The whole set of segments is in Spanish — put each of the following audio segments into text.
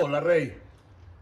Hola, Rey.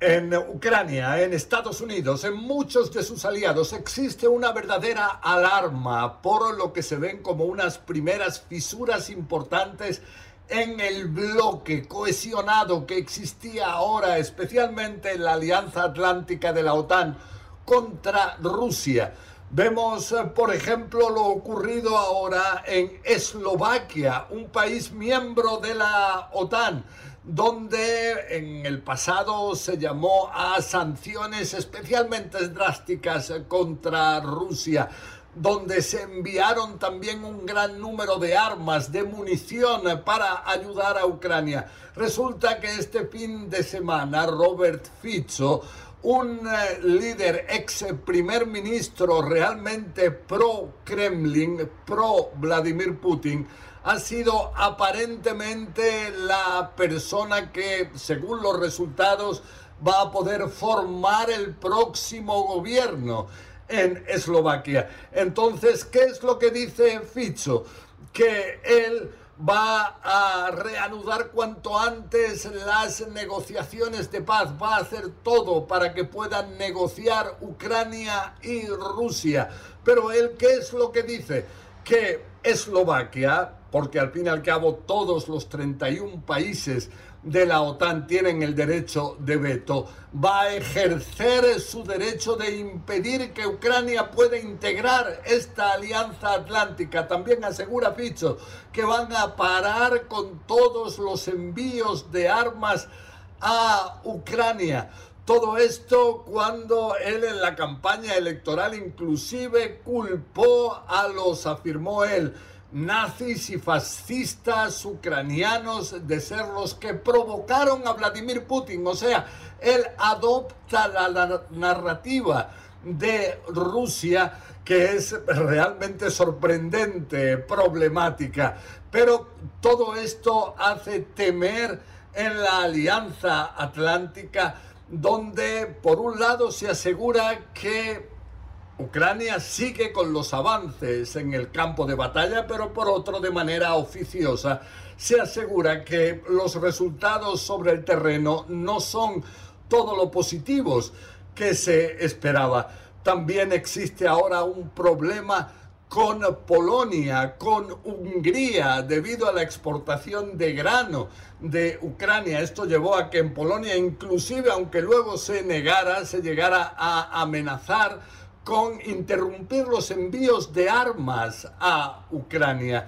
En Ucrania, en Estados Unidos, en muchos de sus aliados existe una verdadera alarma por lo que se ven como unas primeras fisuras importantes en el bloque cohesionado que existía ahora, especialmente en la Alianza Atlántica de la OTAN contra Rusia. Vemos, eh, por ejemplo, lo ocurrido ahora en Eslovaquia, un país miembro de la OTAN, donde en el pasado se llamó a sanciones especialmente drásticas contra Rusia donde se enviaron también un gran número de armas, de munición para ayudar a Ucrania. Resulta que este fin de semana Robert Fico un eh, líder ex primer ministro realmente pro Kremlin, pro Vladimir Putin, ha sido aparentemente la persona que, según los resultados, va a poder formar el próximo gobierno en Eslovaquia. Entonces, ¿qué es lo que dice Fico? Que él va a reanudar cuanto antes las negociaciones de paz, va a hacer todo para que puedan negociar Ucrania y Rusia. Pero él, ¿qué es lo que dice? Que Eslovaquia, porque al fin y al cabo todos los 31 países de la OTAN tienen el derecho de veto, va a ejercer su derecho de impedir que Ucrania pueda integrar esta alianza atlántica. También asegura Ficho que van a parar con todos los envíos de armas a Ucrania. Todo esto cuando él en la campaña electoral inclusive culpó a los, afirmó él, nazis y fascistas ucranianos de ser los que provocaron a Vladimir Putin. O sea, él adopta la, narrativa de Rusia que es realmente sorprendente, problemática. Pero todo esto hace temer en la Alianza Atlántica, donde por un lado se asegura que Ucrania sigue con los avances en el campo de batalla, pero por otro, de manera oficiosa, se asegura que los resultados sobre el terreno no son todo lo positivos que se esperaba. También existe ahora un problema con Polonia, con Hungría, debido a la exportación de grano de Ucrania. Esto llevó a que en Polonia, inclusive aunque luego se negara, se llegara a amenazar con interrumpir los envíos de armas a Ucrania.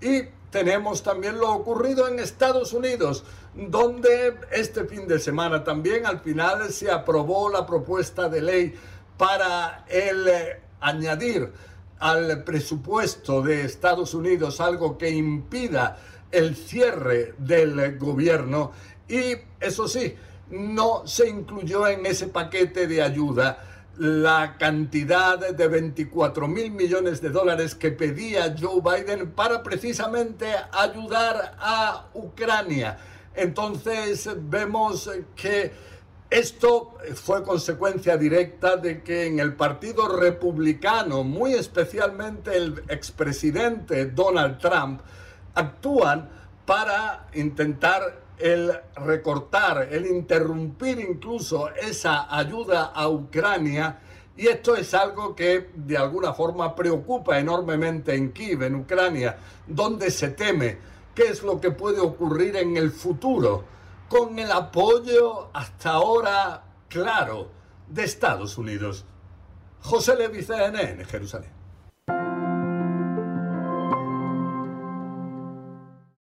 Y tenemos también lo ocurrido en Estados Unidos, donde este fin de semana también al final se aprobó la propuesta de ley para el eh, añadir al presupuesto de Estados Unidos algo que impida el cierre del gobierno y eso sí, no se incluyó en ese paquete de ayuda la cantidad de 24 mil millones de dólares que pedía Joe Biden para precisamente ayudar a Ucrania. Entonces vemos que esto fue consecuencia directa de que en el Partido Republicano, muy especialmente el expresidente Donald Trump, actúan para intentar el recortar, el interrumpir incluso esa ayuda a Ucrania. Y esto es algo que de alguna forma preocupa enormemente en Kiev, en Ucrania, donde se teme qué es lo que puede ocurrir en el futuro con el apoyo hasta ahora claro de Estados Unidos. José Levi, CNN, Jerusalén.